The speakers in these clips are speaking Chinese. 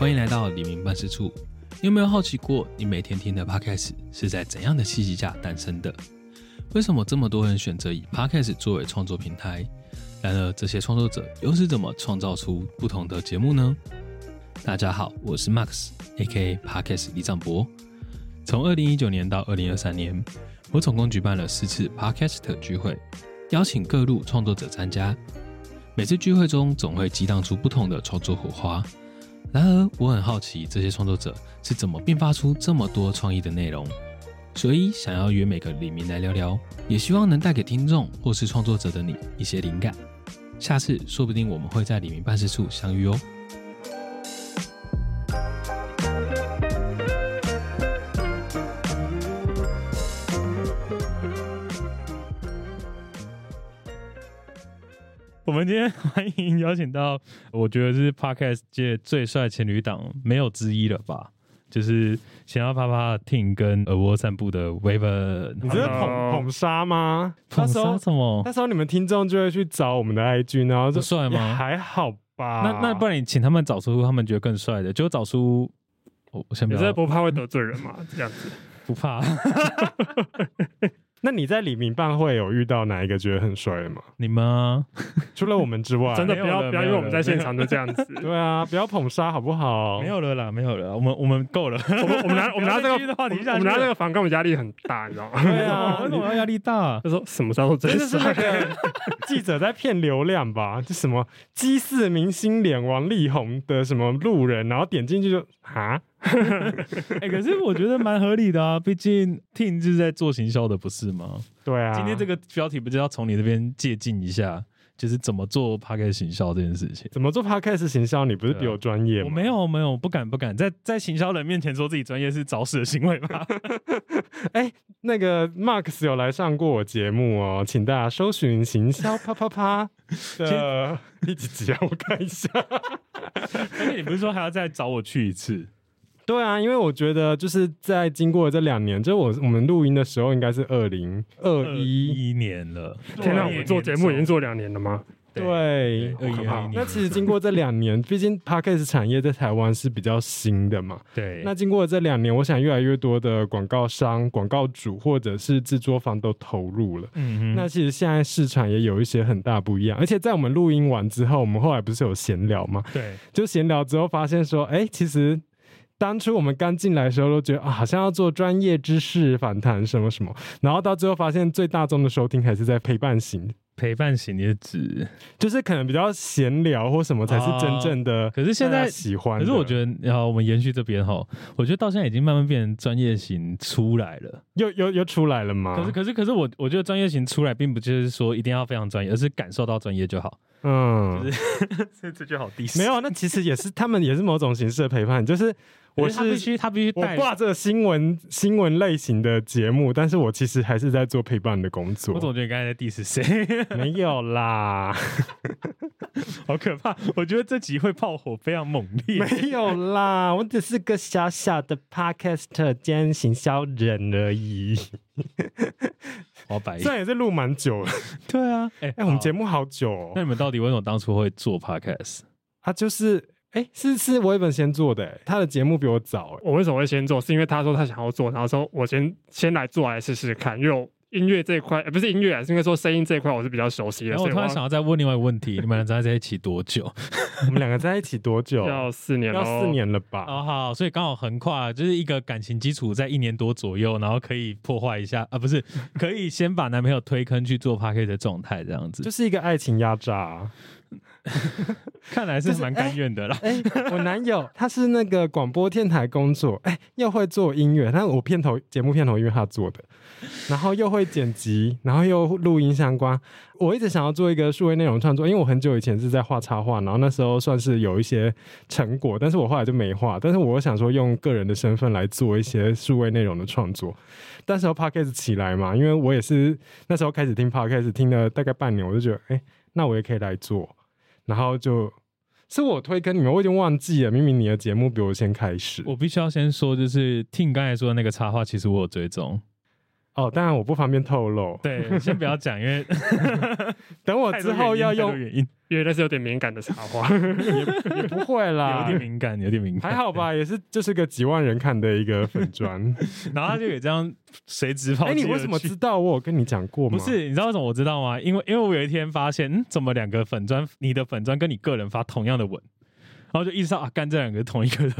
欢迎来到黎明办事处。你有没有好奇过，你每天听的 Podcast 是在怎样的契机下诞生的？为什么这么多人选择以 Podcast 作为创作平台？然而，这些创作者又是怎么创造出不同的节目呢？大家好，我是 Max，A.K.A. Podcast 李长博。从二零一九年到二零二三年，我总共举办了四次 Podcast 聚会，邀请各路创作者参加。每次聚会中，总会激荡出不同的创作火花。然而，我很好奇这些创作者是怎么并发出这么多创意的内容，所以想要约每个李明来聊聊，也希望能带给听众或是创作者的你一些灵感。下次说不定我们会在李明办事处相遇哦。我们今天欢迎邀请到，我觉得是 Podcast 界最帅情侣档，没有之一了吧？就是想要啪啪 Ting 跟耳蜗散步的 Weaver。你这是捧捧杀吗？捧杀什么？那时候你们听众就会去找我们的 IG，然后就帅吗？还好吧。那那不然你请他们找出他们觉得更帅的，就找出。我我先不要。你这不怕会得罪人吗？这样子 不怕。那你在李明办会有遇到哪一个觉得很帅的吗？你们 除了我们之外，真的不要不要因为我们在现场就这样子。对啊，不要捧杀好不好？没有了啦，没有了，我们我们够了。我们我们拿 我们拿这个话题，我们拿这个反跟我们压力很大，你知道吗？对啊，为什么要压力大？他说什么时候真是那个记者在骗流量吧？就什么鸡四明星脸王力宏的什么路人，然后点进去就啊。哎，可是我觉得蛮合理的啊，毕竟 Team 是在做行销的，不是吗？对啊，今天这个标题不就要从你这边借鉴一下，就是怎么做 Podcast 行销这件事情？怎么做 Podcast 行销？你不是比我专业吗？我没有，没有，不敢，不敢，在在行销人面前说自己专业是找死的行为吧？哎，那个 Max 有来上过我节目哦，请大家搜寻行销 啪啪啪的第几集啊？我看一下。而且你不是说还要再找我去一次？对啊，因为我觉得就是在经过这两年，就我我们录音的时候应该是二零二一年了。天哪，我们做节目已经做两年了吗？对，二一年。那其实经过这两年，毕竟 podcast 产业在台湾是比较新的嘛。对。那经过这两年，我想越来越多的广告商、广告主或者是制作方都投入了。嗯嗯。那其实现在市场也有一些很大不一样，而且在我们录音完之后，我们后来不是有闲聊吗？对。就闲聊之后发现说，哎，其实。当初我们刚进来的时候，都觉得啊，好像要做专业知识访谈什么什么，然后到最后发现最大众的收听还是在陪伴型。陪伴型的指就是可能比较闲聊或什么才是真正的。可是现在喜欢，可是我觉得，然后我们延续这边哈，我觉得到现在已经慢慢变成专业型出来了，又又又出来了吗？可是可是可是我我觉得专业型出来，并不就是说一定要非常专业，而是感受到专业就好。嗯，这这句好低。没有，那其实也是他们也是某种形式的陪伴，就是。我是必须，他必须我挂着新闻新闻类型的节目，但是我其实还是在做陪伴的工作。我总觉得刚才在 diss 谁？没有啦，好可怕！我觉得这集会炮火非常猛烈。没有啦，我只是个小小的 podcast 兼行销人而已。好白，这也是录蛮久了。对啊，哎哎，我们节目好久。哦。那你们到底为什么当初会做 podcast？他就是。哎，是是我一本先做的，他的节目比我早。我为什么会先做？是因为他说他想要做，然后说我先先来做来试试看。因为音乐这一块，不是音乐，是应该说声音这一块，我是比较熟悉的。我突然想要再问另外一个问题：你们俩在在一起多久？我们两个在一起多久？要四年，要四年了吧？哦好，所以刚好横跨，就是一个感情基础在一年多左右，然后可以破坏一下啊，不是可以先把男朋友推坑去做 p a r k 的状态，这样子，就是一个爱情压榨。看来是蛮甘愿的啦。哎，我男友他是那个广播电台工作，哎，又会做音乐，但是我片头节目片头因为他做的，然后又会剪辑，然后又录音相关。我一直想要做一个数位内容创作，因为我很久以前是在画插画，然后那时候算是有一些成果，但是我后来就没画。但是我想说用个人的身份来做一些数位内容的创作。那时候 podcast 起来嘛，因为我也是那时候开始听 podcast，听了大概半年，我就觉得，哎，那我也可以来做。然后就是我推给你们，我已经忘记了。明明你的节目比我先开始，我必须要先说，就是听刚才说的那个插画，其实我有追踪。哦，当然我不方便透露。对，先不要讲，因为 等我之后要用，原因，因为那是有点敏感的插话，也也不会啦，有点敏感，有点敏感，还好吧，也是就是个几万人看的一个粉砖，然后他就也这样随之跑。哎，你为什么知道？我有跟你讲过吗？不是，你知道为什么我知道吗？因为因为我有一天发现，嗯，怎么两个粉砖，你的粉砖跟你个人发同样的文，然后就意识到啊，干这两个是同一个人。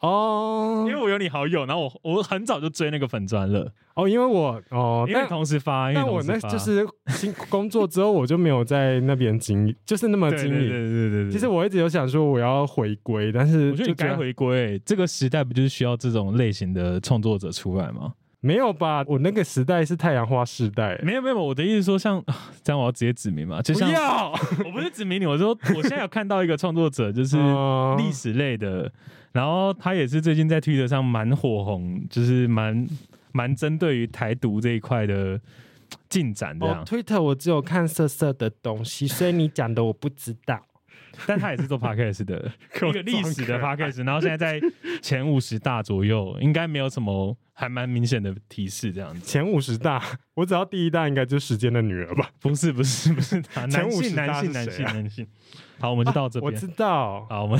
哦，因为我有你好友，然后我我很早就追那个粉砖了。哦，因为我哦，因为同时发，但我那就是新工作之后，我就没有在那边经营，就是那么经营。对对对对其实我一直有想说我要回归，但是我觉得你该回归。这个时代不就是需要这种类型的创作者出来吗？没有吧？我那个时代是太阳花时代。没有没有，我的意思说，像 这样我要直接指名嘛？就像 我不是指名你，我说我现在有看到一个创作者，就是 历史类的。然后他也是最近在 Twitter 上蛮火红，就是蛮蛮针对于台独这一块的进展这样。推特我只有看色色的东西，所以你讲的我不知道。但他也是做 podcast 的一个历史的 podcast，然后现在在前五十大左右，应该没有什么还蛮明显的提示这样子。前五十大，我只要第一大应该就是时间的女儿吧？不是不是不是，前五十男性男性男性。好，我们就到这边。我知道，好，我们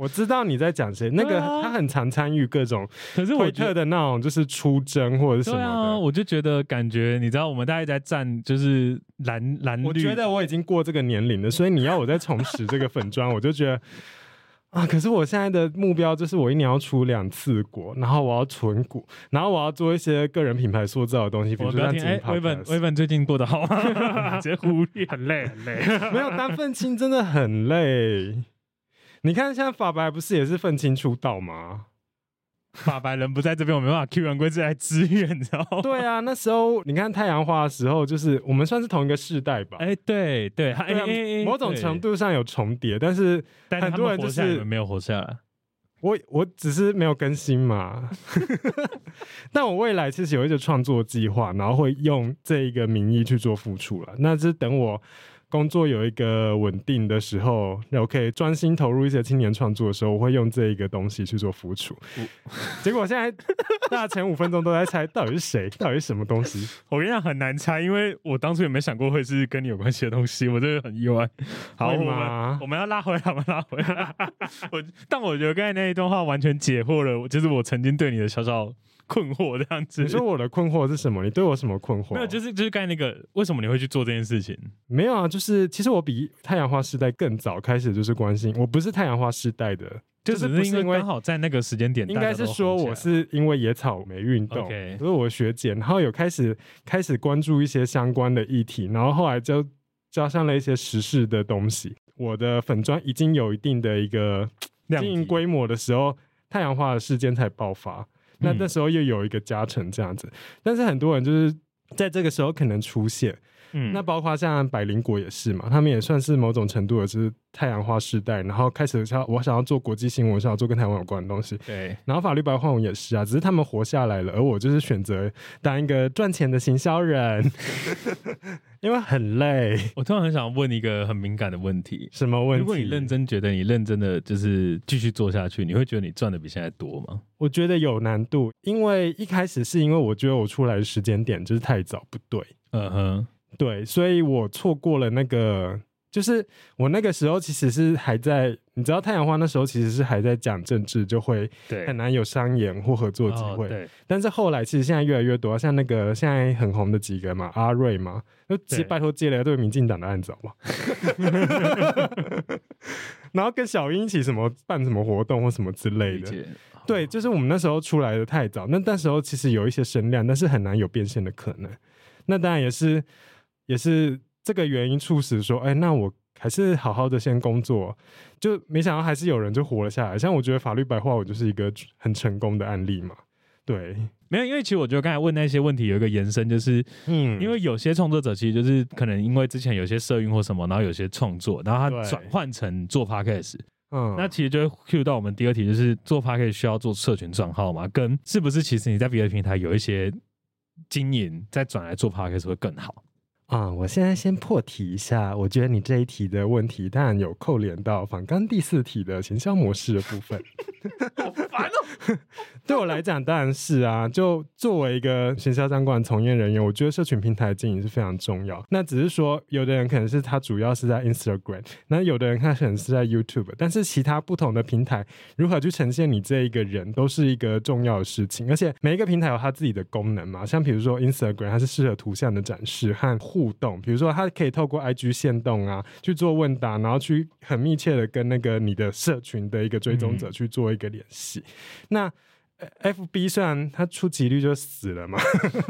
我知道你在讲谁。那个他很常参与各种，可是我特的那种，就是出征或者什么的。我就觉得感觉，你知道，我们大家在站，就是蓝蓝绿。我觉得我已经过这个年龄了，所以你要我再重拾这个粉砖，我就觉得。啊！可是我现在的目标就是我一年要出两次国，然后我要存股，然后我要做一些个人品牌塑造的东西。比如说，哎，微本微本最近过得好吗？直接忽略，很累很累。没有当愤青真的很累。你看，现在法白不是也是愤青出道吗？法白人不在这边，我没办法 Q 完龟子来支援，你知道吗？对啊，那时候你看太阳花的时候，就是我们算是同一个世代吧？哎，对对，某种程度上有重叠，但是很多人就是没有活下来。我我只是没有更新嘛，但我未来其实有一个创作计划，然后会用这一个名义去做付出了，那是等我。工作有一个稳定的时候，那我可以专心投入一些青年创作的时候，我会用这一个东西去做辅助。结果现在大家前五分钟都在猜到底是谁，到底是什么东西。我跟你讲很难猜，因为我当初也没想过会是跟你有关系的东西，我真的很意外。好，我们我们要拉回来，我们拉回来。我但我觉得刚才那一段话完全解惑了，就是我曾经对你的小小。困惑这样子，你说我的困惑是什么？你对我什么困惑？没有，就是就是刚才那个，为什么你会去做这件事情？没有啊，就是其实我比太阳花时代更早开始就是关心，我不是太阳花时代的，就是不是因为刚好在那个时间点，应该是说我是因为野草莓运动，所以我学姐，然后有开始开始关注一些相关的议题，然后后来就加上了一些时事的东西，我的粉砖已经有一定的一个经营规模的时候，太阳花的事件才爆发。那那时候又有一个加成这样子，但是很多人就是在这个时候可能出现，嗯，那包括像百灵果也是嘛，他们也算是某种程度的是太阳花时代，然后开始想我想要做国际新闻，想要做跟台湾有关的东西，对，然后法律白话文也是啊，只是他们活下来了，而我就是选择当一个赚钱的行销人。因为很累，我突然很想问一个很敏感的问题：什么问题？如果你认真觉得你认真的就是继续做下去，你会觉得你赚的比现在多吗？我觉得有难度，因为一开始是因为我觉得我出来的时间点就是太早，不对，嗯哼，对，所以我错过了那个。就是我那个时候其实是还在，你知道太阳花那时候其实是还在讲政治，就会很难有商演或合作机会。对，但是后来其实现在越来越多，像那个现在很红的几个嘛，阿瑞嘛，就接拜托接了对民进党的案子好吗？然后跟小英一起什么办什么活动或什么之类的。对，就是我们那时候出来的太早，那那时候其实有一些声量，但是很难有变现的可能。那当然也是，也是。这个原因促使说，哎，那我还是好好的先工作，就没想到还是有人就活了下来。像我觉得法律白话，我就是一个很成功的案例嘛。对，没有，因为其实我觉得刚才问那些问题有一个延伸，就是，嗯，因为有些创作者其实就是可能因为之前有些社运或什么，然后有些创作，然后他转换成做 podcast，嗯，那其实就会 cue 到我们第二题，就是做 podcast 需要做社群账号嘛，跟是不是其实你在别的平台有一些经营，再转来做 podcast 会更好。啊、我现在先破题一下，我觉得你这一题的问题当然有扣连到反刚第四题的行销模式的部分。好烦哦！对我来讲，当然是啊。就作为一个行销相关的从业人员，我觉得社群平台经营是非常重要。那只是说，有的人可能是他主要是在 Instagram，那有的人他可能是在 YouTube，但是其他不同的平台如何去呈现你这一个人，都是一个重要的事情。而且每一个平台有它自己的功能嘛，像比如说 Instagram，它是适合图像的展示和互动，比如说它可以透过 IG 线动啊去做问答，然后去很密切的跟那个你的社群的一个追踪者去做一个联系。那呃 FB 虽然它出奇率就死了嘛，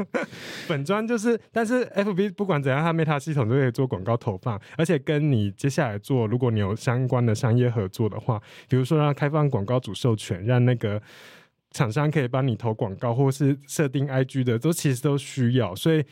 本专就是，但是 FB 不管怎样，它 Meta 系统都可以做广告投放，而且跟你接下来做，如果你有相关的商业合作的话，比如说让开放广告主授权，让那个厂商可以帮你投广告，或是设定 IG 的，都其实都需要，所以。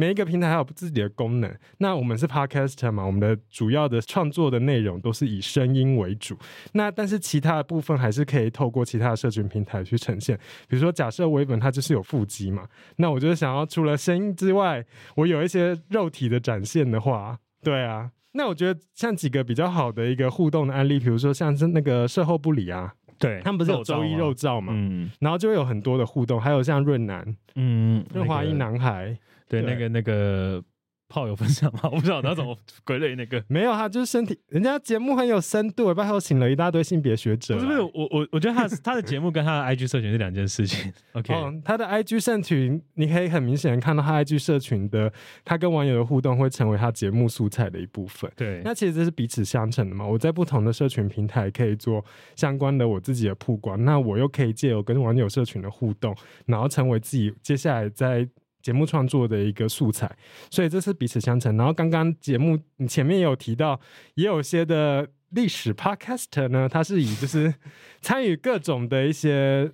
每一个平台还有自己的功能。那我们是 Podcaster 嘛，我们的主要的创作的内容都是以声音为主。那但是其他的部分还是可以透过其他的社群平台去呈现。比如说，假设微本它就是有腹肌嘛，那我就想要除了声音之外，我有一些肉体的展现的话，对啊。那我觉得像几个比较好的一个互动的案例，比如说像是那个售后不理啊，对他们不是有周一肉照嘛，嗯然后就会有很多的互动，还有像润南、嗯，那个润滑一男孩，对对那个那个炮友分享嘛，我不知道他怎么归类那个。没有他就是身体，人家节目很有深度，背后请了一大堆性别学者，不是不是，我我我觉得他的 他的节目跟他的 IG 社群是两件事情。OK，、哦，他的 IG 社群，你可以很明显地看到他 IG 社群的他跟网友的互动会成为他节目素材的一部分。对，那其实这是彼此相成的嘛。我在不同的社群平台可以做相关的我自己的曝光，那我又可以借由跟网友社群的互动，然后成为自己接下来在节目创作的一个素材。所以这是彼此相成。然后刚刚节目你前面也有提到，也有些的历史 podcaster 呢，他是以就是参与各种的一些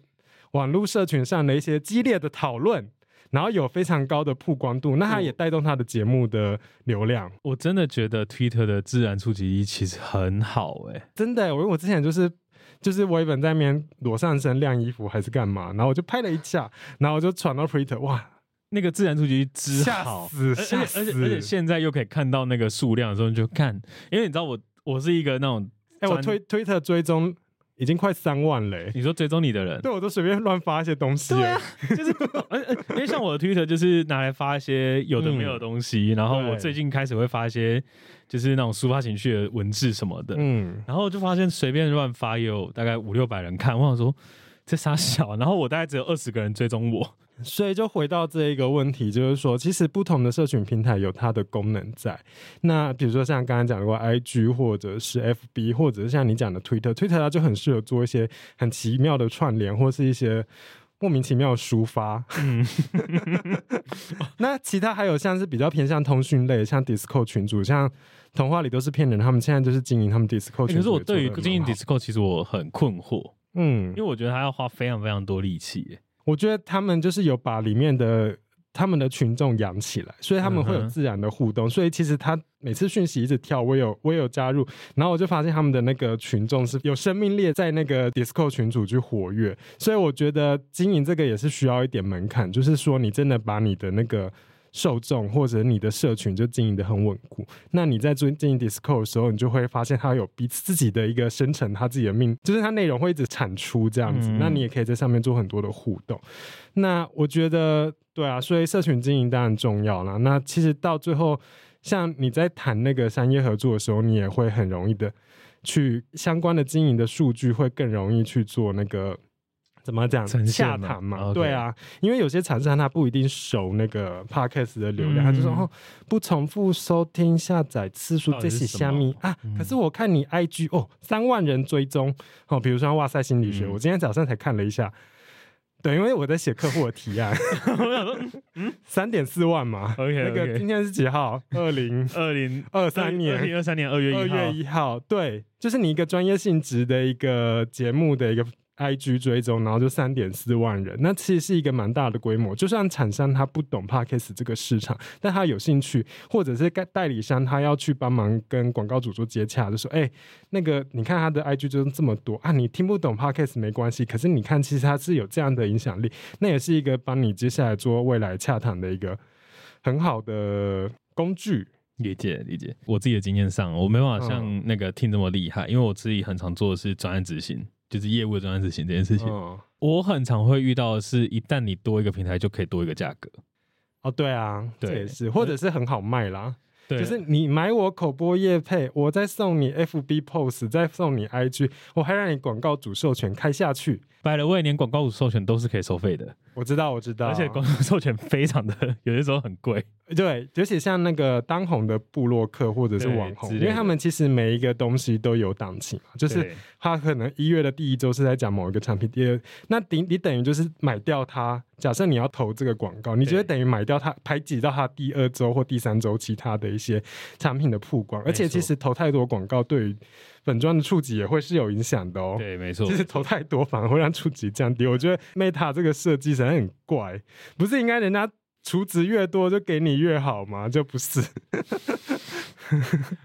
网络社群上的一些激烈的讨论。然后有非常高的曝光度，那他也带动他的节目的流量。我真的觉得 Twitter 的自然触及力其实很好哎、真的，我因为我之前就是就是我一本在那边裸上身晾衣服还是干嘛，然后我就拍了一下，然后我就传到 Twitter，哇，那个自然触及力之吓好，死而且而且而且现在又可以看到那个数量的时候，你就看，因为你知道我我是一个那种，哎、我推推 Twitter 追踪已经快三万嘞、你说追踪你的人，对我都随便乱发一些东西、就是，而而因为像我的 Twitter 就是拿来发一些有的没有的东西，然后我对最近开始会发一些就是那种抒发情绪的文字什么的，嗯，然后就发现随便乱发也有大概五六百人看，我想说这傻小，然后我大概只有二十个人追踪我，所以就回到这一个问题，就是说，其实不同的社群平台有它的功能在。那比如说像刚刚讲过 IG 或者是 FB，或者是像你讲的 Twitter，Twitter 它就很适合做一些很奇妙的串联，或是一些莫名其妙的抒发。嗯，那其他还有像是比较偏向通讯类，像 Discord 群组，像童话里都是骗人，他们现在就是经营他们 Discord 群组、可是我对于经营 Discord 其实我很困惑，嗯因为，我觉得他要花非常非常多力气耶，我觉得他们就是有把里面的他们的群众养起来，所以他们会有自然的互动。所以其实他每次讯息一直跳，我有我有加入，然后我就发现他们的那个群众是有生命力，在那个 Discord 群组去活跃。所以我觉得经营这个也是需要一点门槛，就是说你真的把你的那个。受众或者你的社群就经营的很稳固，那你在做经营 Discord 的时候，你就会发现它有彼此自己的一个生成，它自己的命，就是它内容会一直产出这样子，嗯那你也可以在上面做很多的互动。那我觉得，对啊，所以社群经营当然重要啦。那其实到最后，像你在谈那个商业合作的时候，你也会很容易的去相关的经营的数据会更容易去做那个。怎么讲？呈现嘛洽谈嘛对啊，因为有些厂商他不一定熟那个 podcast 的流量，他就说嗯哦，不重复收听下载次数这些虾米啊。嗯可是我看你 IG 哦，三万人追踪哦，比如说哇塞心理学，嗯我今天早上才看了一下，对，因为我在写客户的提案，我想说三点四万嘛。OK 那个今天是几号？二零 二零二三年二零二三年二月二一号月，一号，对，就是你一个专业性质的一个节目的一个 IG 追踪，然后就三点四万人，那其实是一个蛮大的规模。就算厂商他不懂 Podcast 这个市场，但他有兴趣，或者是代代理商他要去帮忙跟广告主做接洽，就说，哎、那个你看他的 IG 追踪这么多啊，你听不懂 Podcast 没关系，可是你看其实他是有这样的影响力，那也是一个帮你接下来做未来洽谈的一个。很好的工具。理解理解，我自己的经验上，我没办法像嗯那个听这么厉害，因为我自己很常做的是专案执行，就是业务的专案执行这件事情。嗯，我很常会遇到的是，一旦你多一个平台，就可以多一个价格。哦，对啊，对这也是，或者是很好卖啦。对，就是你买我口播业配，我再送你 FB post，再送你 IG，我还让你广告主授权开下去。百了位连广告主授权都是可以收费的，我知道，我知道，而且广告授权非常的有些时候很贵。对，尤其像那个当红的部落客或者是对网红，因为他们其实每一个东西都有档期嘛，就是他可能一月的第一周是在讲某一个产品，第二那你你等于就是买掉它。假设你要投这个广告，你就会对等于买掉它，排挤到它第二周或第三周其他的一些产品的曝光，而且其实投太多广告对于本装的触及也会是有影响的哦。对，没错就。是投太多反而会让触及降低。我觉得 Meta 这个设计实在很怪，不是应该人家储值越多就给你越好吗？就不是。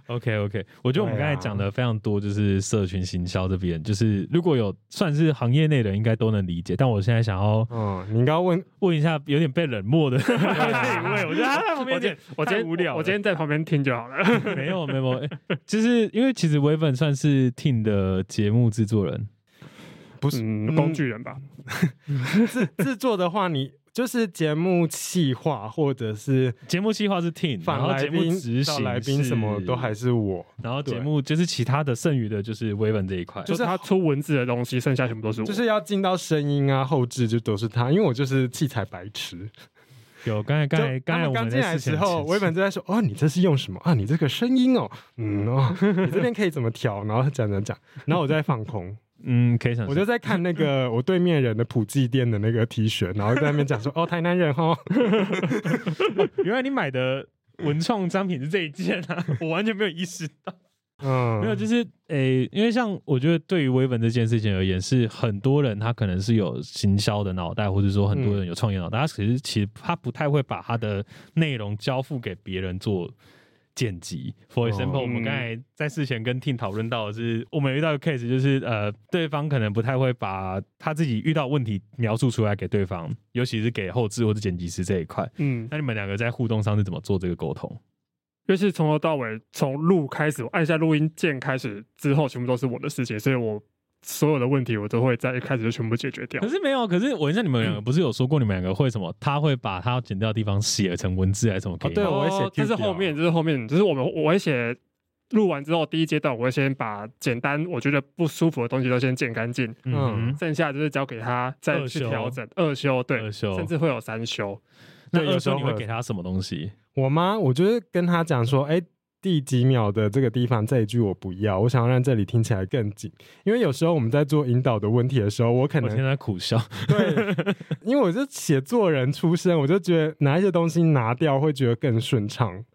OK OK，我觉得我们刚才讲的非常多，就是社群行销这边，就是如果有算是行业内的，应该都能理解。但我现在想要嗯，你应该要问，问一下，有点被冷漠的 那一位，我觉得他在旁边有点我今天无聊我今天在旁边听就好了。没 有没有，没有欸就是因为其实微粉算是 Team 的节目制作人，不是、嗯，工具人吧，制制作的话，你就是节目企划或者是节目计划是 Team，然后节目宾执行到来宾什么都还是，我。然后节目就是其他的剩余的，就是微粉这一块，就是他出文字的东西，剩下全部都是我。就是要进到声音啊、后置就都是他，因为我就是器材白痴。有刚才刚才刚才我们进来的时候，前微本就在说：“哦，你这是用什么啊？你这个声音哦，嗯哦，你这边可以怎么调？”然后讲讲讲，然后我在放空，嗯，可以想，我就在看那个 我对面人的普济店的那个 T 恤，然后在那边讲说：“ 哦，台南人哦。原来你买的文创商品是这一件啊，我完全没有意识到。”嗯，没有，就是诶、因为像我觉得对于微文这件事情而言，是很多人他可能是有行销的脑袋，或者说很多人有创业脑袋，他其实其实他不太会把他的内容交付给别人做。剪辑，for example，、哦我们刚才在事前跟 Team 讨论到的是，我们遇到一个 case，就是呃，对方可能不太会把他自己遇到问题描述出来给对方，尤其是给后置或者剪辑师这一块。嗯，那你们两个在互动上是怎么做这个沟通？就是从头到尾，从录开始，我按下录音键开始之后，全部都是我的事情，所以我所有的问题我都会在一开始就全部解决掉可。是没有，可是我印象你们两个不是有说过，你们两个会什么？他会把他要剪掉的地方写成文字还是什么？对我会写哦这 Q 表是后面，就是后面，就是我们我会写录完之后，第一阶段我会先把简单我觉得不舒服的东西都先剪干净，嗯，剩下就是交给他再去调整二修，对，二修甚至会有三修。那二修对有时候你会给他什么东西？我吗？我就是跟他讲说：“哎。”第几秒的这个地方这一句我不要，我想要让这里听起来更紧，因为有时候我们在做引导的问题的时候，我可能我现在苦笑。对，因为我是写作人出身，我就觉得拿一些东西拿掉会觉得更顺畅。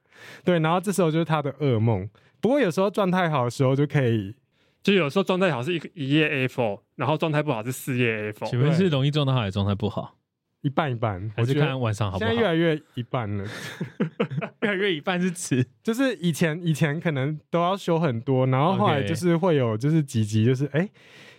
对，然后这时候就是他的噩梦。不过有时候状态好的时候就可以，就有时候状态好是一个一页 A4，然后状态不好是四页 A4。请问是容易状态好还是状态不好？一半一半，我觉得看晚上好不好？现在越来越一半了。越来越一半是词。就是以前以前可能都要修很多，然后后来就是会有就是几集就是哎。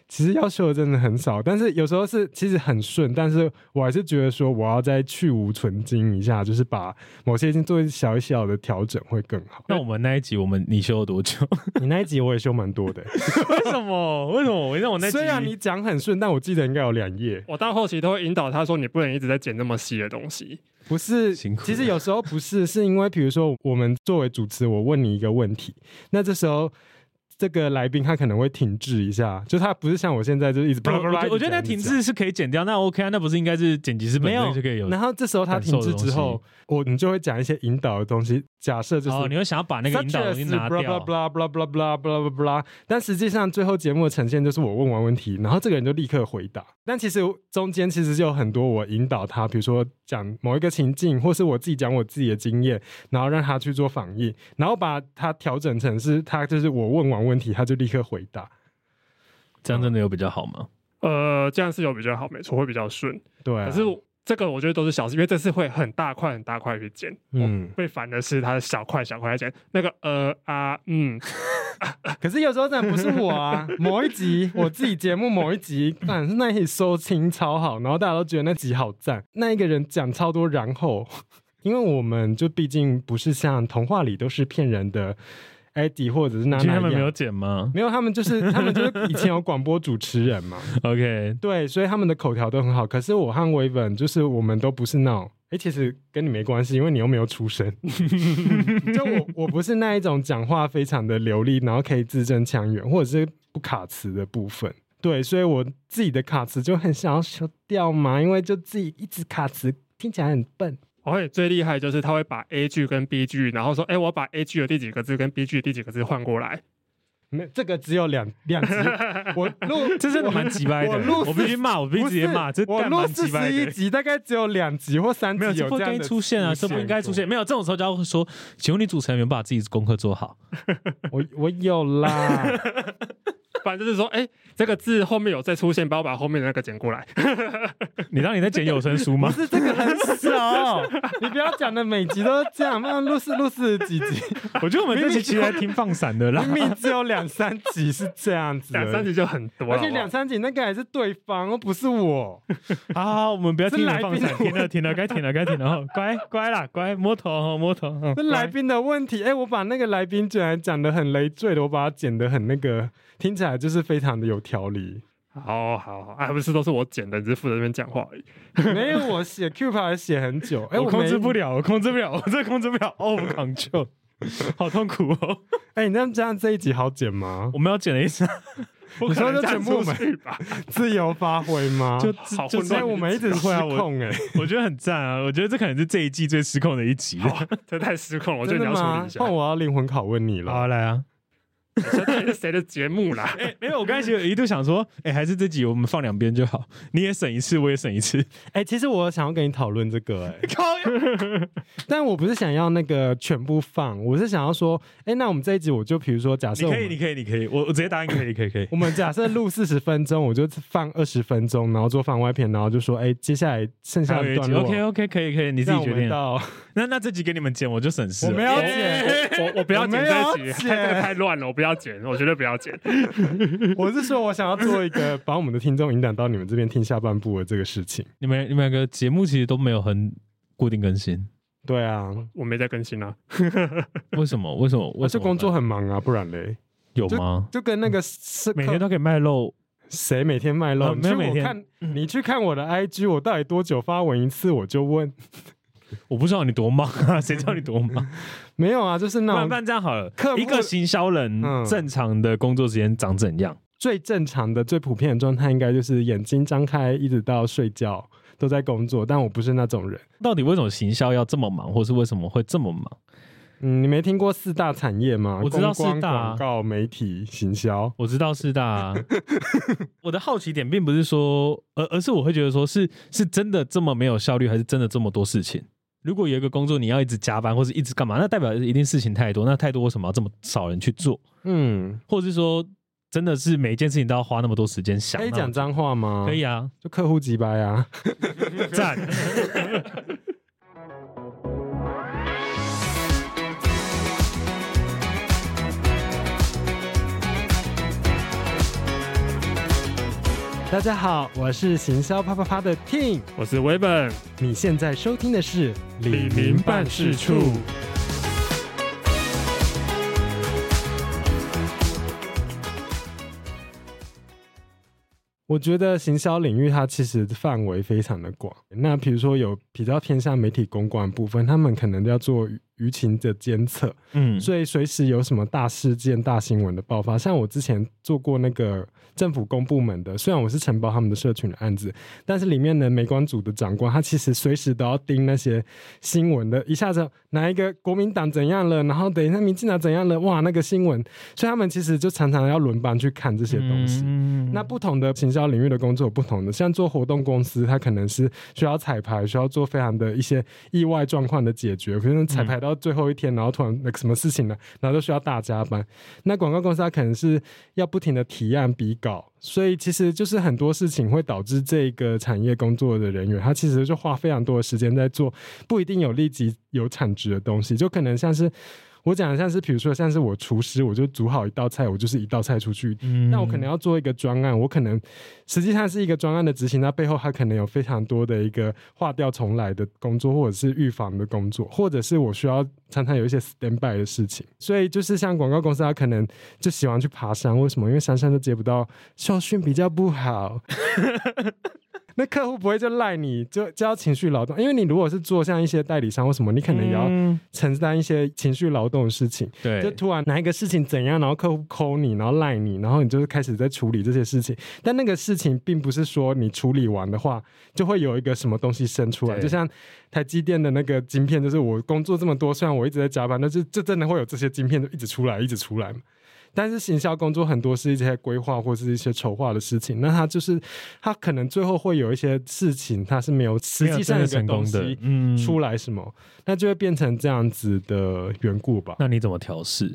其实要修的真的很少，但是有时候是其实很顺，但是我还是觉得说我要再去无存精一下，就是把某些已经做小小的调整会更好。那我们那一集我们你修了多久？你那一集我也修蛮多的，为什么？为什么？我让我那集虽然你讲很顺，但我记得应该有两页。我到后期都会引导他说，你不能一直在剪那么细的东西。不是其实有时候不是，是因为比如说我们作为主持，我问你一个问题，那这时候这个来宾他可能会停滞一下，就他不是像我现在就一直我我觉得我觉得那停。滞是可以剪掉，那 OK 啊，那不是应该是剪辑师本没有身就可以有？然后这时候他停滞之后，我你就会讲一些引导的东西。假设就是哦，你会想要把那个引导的东西拿掉 blah。blah blah blah blah blah blah blah，但实际上最后节目的呈现就是我问完问题，然后这个人就立刻回答。但其实中间其实就有很多我引导他，比如说讲某一个情境，或是我自己讲我自己的经验，然后让他去做反应，然后把他调整成是他就是我问完问题，他就立刻回答。这样真的有比较好吗？呃，这样是有比较好，没错，会比较顺。对啊、可是我这个我觉得都是小事，因为这次会很大块很大块去剪。嗯嗯，会烦的是它的小块小块来剪。那个呃啊嗯，可是有时候真的不是我啊，某一集我自己节目某一集，但是那一集收听超好，然后大家都觉得那集好赞，那一个人讲超多然后，因为我们就毕竟不是像童话里都是骗人的 Eddie 或者是娜娜他们没有。剪吗没有，他们就是他们就是 以前有广播主持人嘛，？OK，对，所以他们的口条都很好。可是我和维文就是我们都不是那种，哎、其实跟你没关系，因为你又没有出声。就我我不是那一种讲话非常的流利，然后可以字正腔圆，或者是不卡词的部分。对，所以我自己的卡词就很想要修掉嘛，因为就自己一直卡词，听起来很笨。而且最厉害就是他会把 A 句跟 B 句，然后说，哎、我把 A 句的第几个字跟 B 句的第几个字换过来。没，这个只有两两集，我录这真的蛮鸡掰的。我录我必须骂，我必须直接骂，这我录四十。一集，大概只有两集或三集没有，这不该有这样的出现啊！这不应该出现。没有这种时候就要说，请问你主持人有没有把自己功课做好？我我有啦，反正就是说，哎、这个字后面有再出现，帮我把后面的那个剪过来。你让你在剪有声书吗不？是这个很少，你不要讲的每集都是这样，那录四录四十几集，我觉得我们这期其实还挺放闪的啦。明明只有两三集是这样子，两三集，就很多了，而且两三集那个还是对方，又不是我。好好好，我们不要听是来宾放闪，的停了停了，该停了该停了，哦乖乖啦，乖，摸头哦摸头。哦乖是来宾的问题，哎、我把那个来宾居然讲的很累赘的，我把它剪得很那个，听起来就是非常的有条理。好好好，哎，不是都是我剪的，你只是负责那边讲话而已。没有我写 Q 牌写很久，哎、我控制不了，我控制不了，我这控制不了，off control，好痛苦哦。哎、你这样这样这一集好剪吗？我们要剪了一下，我说就全部我吧，自由发挥吗？就好就所以混乱我们一直失控哎、我觉得很赞啊，我觉得这可能是这一季最失控的一集了。这太失控了，我觉得你要处理一？下。我要灵魂拷问你了。好，来啊。这到底是谁的节目啦？哎、没有，我刚才其实有一度想说，哎、还是这集我们放两边就好，你也省一次，我也省一次。哎、其实我想要跟你讨论这个、哎，但我不是想要那个全部放，我是想要说，哎、那我们这一集我就比如说，假你可以，你可以，你可以，我我直接答应可以，可以，可以。我们假设录四十分钟，我就放二十分钟，然后做番外篇，然后就说，哎、接下来剩下的段落 OK OK 可以可以，你自己决定。到那那这集给你们剪，我就省事了。我没有我剪我我不要剪这集，剪太 这个太乱了，我不要剪，我绝对不要剪。我是说我想要做一个把我们的听众引导到你们这边听下半部的这个事情。你们你们两个节目其实都没有很固定更新，对啊，我没在更新啊，为什么？为什么？我为什么？这工作很忙啊，不然嘞，有吗？就跟那个是每天都可以卖肉，谁每天卖肉？没有每天去我看，你去看我的 IG，我到底多久发文一次？我就问，我不知道你多忙啊，谁知道你多忙？没有啊，就是那种然这样好了一个行销人嗯正常的工作时间长怎样？最正常的、最普遍的状态，应该就是眼睛张开一直到睡觉都在工作。但我不是那种人。到底为什么行销要这么忙，或是为什么会这么忙？嗯，你没听过四大产业吗？我知道四大啊广告、媒体、行销。我知道四大、啊，我的好奇点并不是说，而而是我会觉得说是是真的这么没有效率，还是真的这么多事情？如果有一个工作你要一直加班或者一直干嘛，那代表一定事情太多，那太多为什么要这么少人去做？嗯，或者是说真的是每一件事情都要花那么多时间想？可以讲脏话吗？可以，啊，就客户急白啊。赞。大家好，我是行销啪啪啪的 Ting。我是维本你现在收听的是李明办事处。我觉得行销领域它其实范围非常的广。那比如说有比较偏向媒体公关部分，他们可能要做舆情的监测，嗯，所以随时有什么大事件、大新闻的爆发，像我之前做过那个政府公部门的，虽然我是承包他们的社群的案子，但是里面的美管组的长官，他其实随时都要盯那些新闻的，一下子哪一个国民党怎样了，然后等一下民进党怎样了，哇，那个新闻，所以他们其实就常常要轮班去看这些东西。嗯那不同的行销领域的工作有不同的，像做活动公司，它可能是需要彩排，需要做非常的一些意外状况的解决，比如说彩排到最后一天，然后突然那个什么事情了，然后就需要大加班。那广告公司它可能是要不停的提案比所以其实就是很多事情会导致这个产业工作的人员，他其实就花非常多的时间在做不一定有立即有产值的东西，就可能像是。我讲的像是，比如说像是我厨师，我就煮好一道菜，我就是一道菜出去。嗯那我可能要做一个专案，我可能实际上是一个专案的执行，那背后它可能有非常多的一个划掉重来的工作，或者是预防的工作，或者是我需要常常有一些 stand by 的事情。所以就是像广告公司，他可能就喜欢去爬山，为什么？因为山上都接不到校训比较不好。那客户不会就赖你，就就要情绪劳动，因为你如果是做像一些代理商或什么，你可能也要嗯承担一些情绪劳动的事情。对就，突然哪一个事情怎样，然后客户抠你，然后赖你，然后你就是开始在处理这些事情。但那个事情并不是说你处理完的话，就会有一个什么东西生出来。就像台积电的那个晶片，就是我工作这么多，虽然我一直在加班，但是就真的会有这些晶片就一直出来，一直出来嘛。但是行销工作很多是一些规划或是一些筹划的事情，那它就是它可能最后会有一些事情，它是没有实际上的成功的，嗯出来什么，那就会变成这样子的缘故吧。那你怎么调试？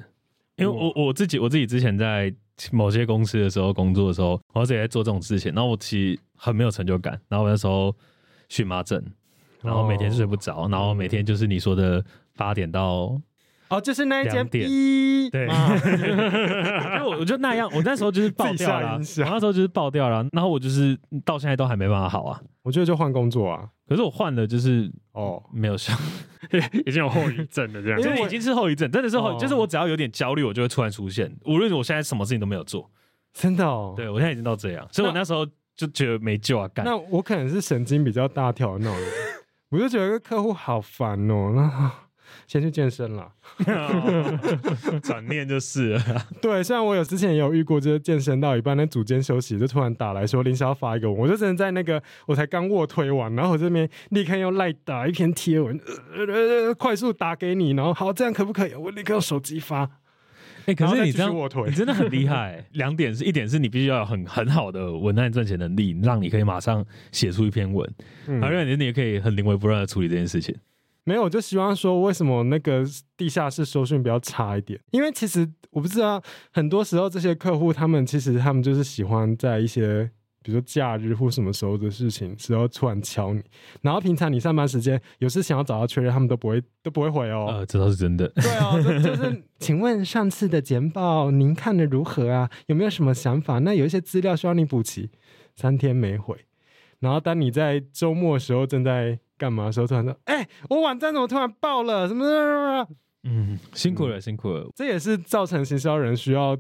因为我我自己我自己之前在某些公司的时候工作的时候，我自己在做这种事情，然后我其实很没有成就感，然后我那时候荨麻疹，然后每天睡不着，然后每天就是你说的八点到，哦，就是那一间两点 B，对啊 就我我就那样，我那时候就是爆自己掉了我那时候就是爆掉了啊，然后我就是到现在都还没办法好啊。我觉得就换工作啊。可是我换了，就是哦，没有效，已经有后遗症了这样因为我就是已经是后遗症，真的是后，哦就是我只要有点焦虑，我就会突然出现，无论我现在什么事情都没有做，真的哦。对我现在已经到这样，所以我那时候就觉得没救啊，干。那我可能是神经比较大条的那种人，我就觉得客户好烦哦。那啊先去健身了。转念就是了，对，虽然我有之前也有遇过，就是健身到一半，那组间休息就突然打来说林霄发一个文，我就真的在那个我才刚卧推完，然后我这边立刻用赖打一篇贴文，呃呃呃，快速打给你，然后好这样可不可以？我立刻用手机发。哎、可是你这样你真的很厉害、两点是一点是你必须要有很很好的文案赚钱能力，让你可以马上写出一篇文；，嗯而你也可以很临危不乱的处理这件事情。没有，我就希望说，为什么那个地下室收讯比较差一点？因为其实我不知道，很多时候这些客户他们其实他们就是喜欢在一些比如说假日或什么时候的事情时候突然敲你，然后平常你上班时间有事想要找到确认，他们都不会都不会回哦。呃，这倒是真的。对哦，就就是，请问上次的简报您看的如何啊？有没有什么想法？那有一些资料需要你补齐，三天没回。然后当你在周末的时候正在干嘛的时候，突然说：“哎、我网站怎么突然爆了？什么什么？”嗯，辛苦了，辛苦了。这也是造成行销人需要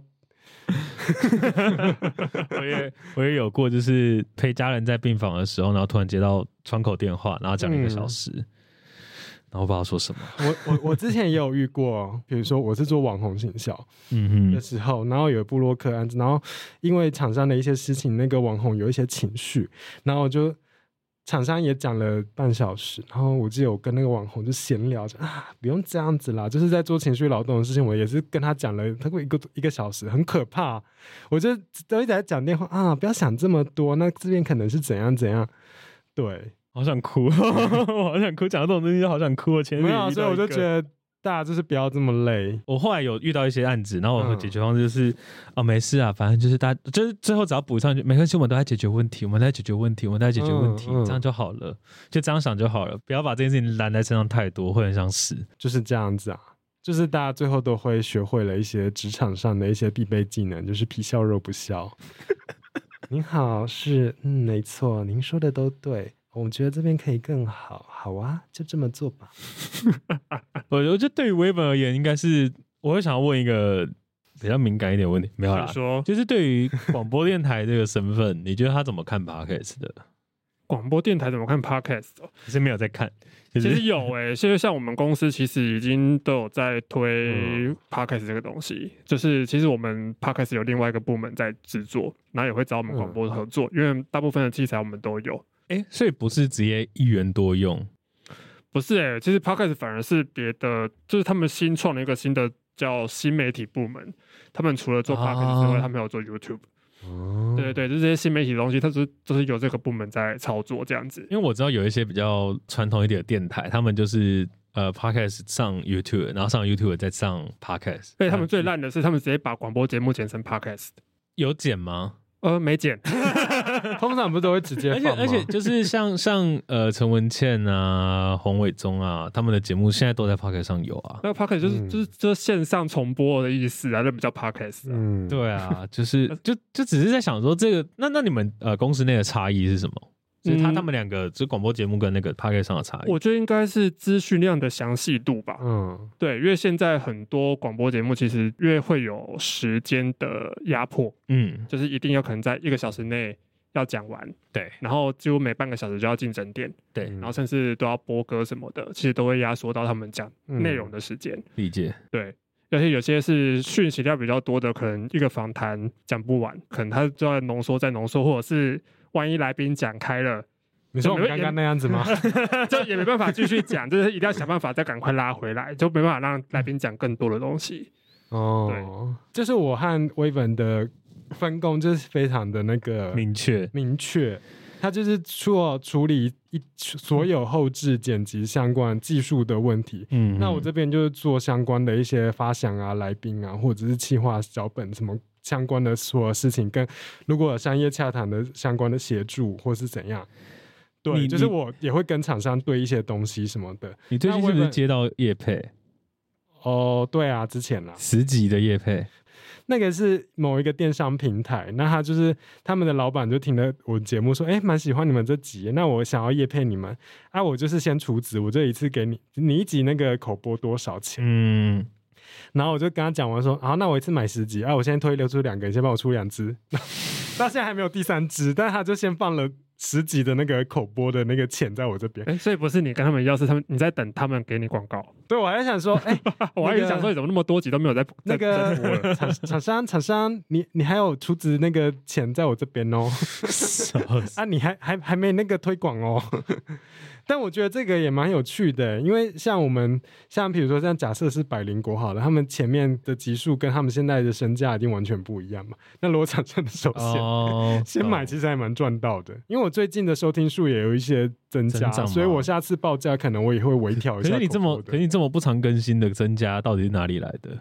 我也我也有过，就是陪家人在病房的时候，然后突然接到窗口电话，然后讲一个小时，然后不知道说什么。我我我之前也有遇过，比如说我是做网红行销嗯嗯，的时候，然后有部落客案子，然后因为厂商的一些事情，那个网红有一些情绪，然后我就厂商也讲了半小时，然后我记得我跟那个网红就闲聊着啊，不用这样子啦，就是在做情绪劳动的事情，我也是跟他讲了，他过一个一个小时，很可怕，我就都一直在讲电话啊，不要想这么多，那这边可能是怎样怎样，对，好想哭，我好想哭，讲到这种东西就好想哭。我前面没有啊，所以我就觉得。得大家就是不要这么累，我后来有遇到一些案子，然后我的嗯解决方式就是，哦，没事啊，反正就是大家就是最后只要补上去，没关系，我们都在解决问题，我们在解决问题，我们在解决问题，嗯嗯这样就好了，就这样想就好了，不要把这件事情揽在身上太多，会很想死。就是这样子啊。就是大家最后都会学会了一些职场上的一些必备技能，就是皮笑肉不笑。您好，是嗯，没错，您说的都对。我觉得这边可以更好，好啊，就这么做吧。我我觉得对于微本而言，应该是我会想要问一个比较敏感一点的问题，没有啦你，说就是对于广播电台这个身份，你觉得他怎么看 podcast 的？广播电台怎么看 podcast？、哦、其实没有在看，其实有诶、现在像我们公司其实已经都有在推嗯 podcast 这个东西，就是其实我们 podcast 有另外一个部门在制作，然后也会找我们广播合作，因为大部分的器材我们都有。哎、所以不是直接一元多用，不是诶、其实 podcast 反而是别的，就是他们新创了一个新的叫新媒体部门，他们除了做 podcast 之外，啊他们还有做 YouTube。哦对对对，就是这些新媒体的东西，它是就是由这个部门在操作这样子。因为我知道有一些比较传统一点的电台，他们就是呃 podcast 上 YouTube，然后上 YouTube 再上 podcast，所以他们最烂的是，他们直接把广播节目剪成 podcast。有剪吗？呃，没剪，通常不是都会直接而且放而且就是像像呃陈文茜啊、洪伟忠啊，他们的节目现在都在 Pocket 上有啊。那个 podcast 就是、嗯就是就是线上重播的意思啊，那不叫 podcast 啊。嗯，对啊，就是 就就只是在想说这个，那那你们呃公司内的差异是什么？就是他嗯他们两个，就是广播节目跟那个 p o c k e t 上的差异。我觉得应该是资讯量的详细度吧。嗯对，因为现在很多广播节目其实因为会有时间的压迫，嗯，就是一定要可能在一个小时内要讲完，对然后几乎每半个小时就要进整点，对，嗯然后甚至都要播歌什么的，其实都会压缩到他们讲嗯内容的时间。理解。对，而且有些是讯息量比较多的，可能一个访谈讲不完，可能他就要浓缩再浓缩，或者是万一来宾讲开了，你说我们刚刚那样子吗？就也没办法继续讲，就是一定要想办法再赶快拉回来，就没办法让来宾讲更多的东西。哦，就是我和威文的分工就是非常的那个明确，明确，他就是做处理一所有后置剪辑相关技术的问题。嗯那我这边就是做相关的一些发想啊、来宾啊，或者是企划脚本什么相关的所有事情，跟如果有商业洽谈的相关的协助或是怎样。对，就是我也会跟厂商对一些东西什么的。你最近是不是接到叶配哦，对啊，之前啦，十级的叶配？那个是某一个电商平台，那他就是他们的老板就听了我节目说，哎、蛮喜欢你们这集，那我想要夜配你们，啊，我就是先出资，我这一次给你，你一集那个口播多少钱？嗯，然后我就跟他讲完说，好，那我一次买十集，啊，我现在推流出两个，你先帮我出两只，到现在还没有第三只，但是他就先放了十集的那个口播的那个钱在我这边，哎、所以不是你跟他们要，是他们你在等他们给你广告。对我还想说，哎、我还想说，你怎么那么多集都没有在那个厂 厂商厂商，你你还有出资那个钱在我这边哦。啊，你还还还没那个推广哦。但我觉得这个也蛮有趣的，因为像我们像比如说像假设是百灵国好了，他们前面的级数跟他们现在的身价已经完全不一样嘛。那如果厂商的首先、哦，先买，其实还蛮赚到的，因为我最近的收听数也有一些增加，增所以我下次报价可能我也会微调一下。可是你这么，可是你这么不常更新的增加，到底是哪里来的？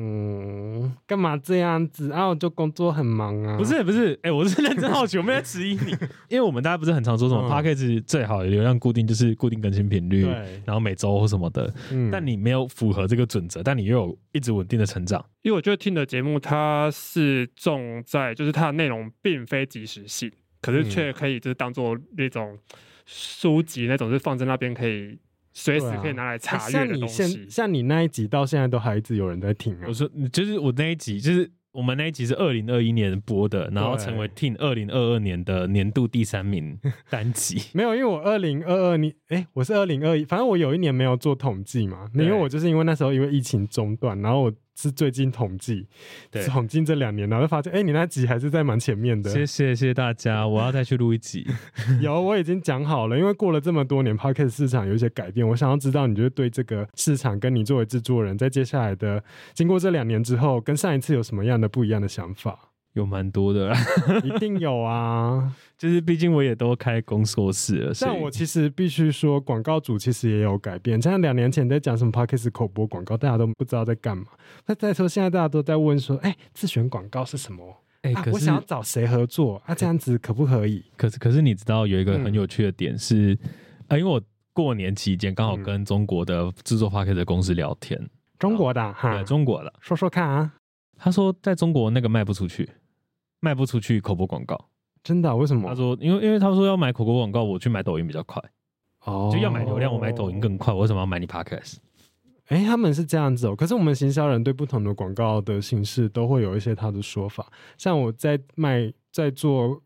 嗯，干嘛这样子？啊？我就工作很忙啊。不是不是，哎、我是认真好奇，我没在质疑你，因为我们大家不是很常说什么嗯。P a c k a g e 最好的流量固定就是固定更新频率，对，然后每周或什么的，嗯。但你没有符合这个准则，但你又有一直稳定的成长，因为我觉得听的节目它是重在，就是它的内容并非即时性，可是却可以就是当做那种书籍那种，是放在那边可以随时可以拿来欸查阅的像你现东西。像你那一集到现在都还一直有人在听啊我。说，就是我那一集，就是我们那一集是二零二一年播的，然后成为 Team 二零二二年的年度第三名 单集。没有，因为我二零二二年，哎，我是二零二一，反正我有一年没有做统计嘛。因为我就是因为那时候因为疫情中断，然后我是最近统计，对统计这两年，然后就发现，哎，你那集还是在蛮前面的。谢谢谢谢大家，我要再去录一集。有，我已经讲好了，因为过了这么多年 p o c a s t 市场有一些改变，我想要知道你觉得对这个市场跟你作为制作人，在接下来的经过这两年之后，跟上一次有什么样的不一样的想法？有蛮多的啦，一定有啊！就是毕竟我也都开工作室了，所以但我其实必须说，广告主其实也有改变。像两年前在讲什么 podcast 口播广告，大家都不知道在干嘛。那再说，现在大家都在问说，哎、自选广告是什么？哎、啊，我想要找谁合作啊？这样子可不可以？可是可是你知道有一个很嗯有趣的点是，啊、因为我过年期间刚好嗯跟中国的制作 p a c k 的公司聊天，中国的啊哈对，中国的，说说看啊，他说在中国那个卖不出去，卖不出去口播广告。真的啊、为什么？他说，因为因为他说要买口播广告，我去买抖音比较快，哦就要买流量，我买抖音更快，我为什么要买你 podcast？哎、他们是这样子哦。可是我们行销人对不同的广告的形式都会有一些他的说法。像我在卖在做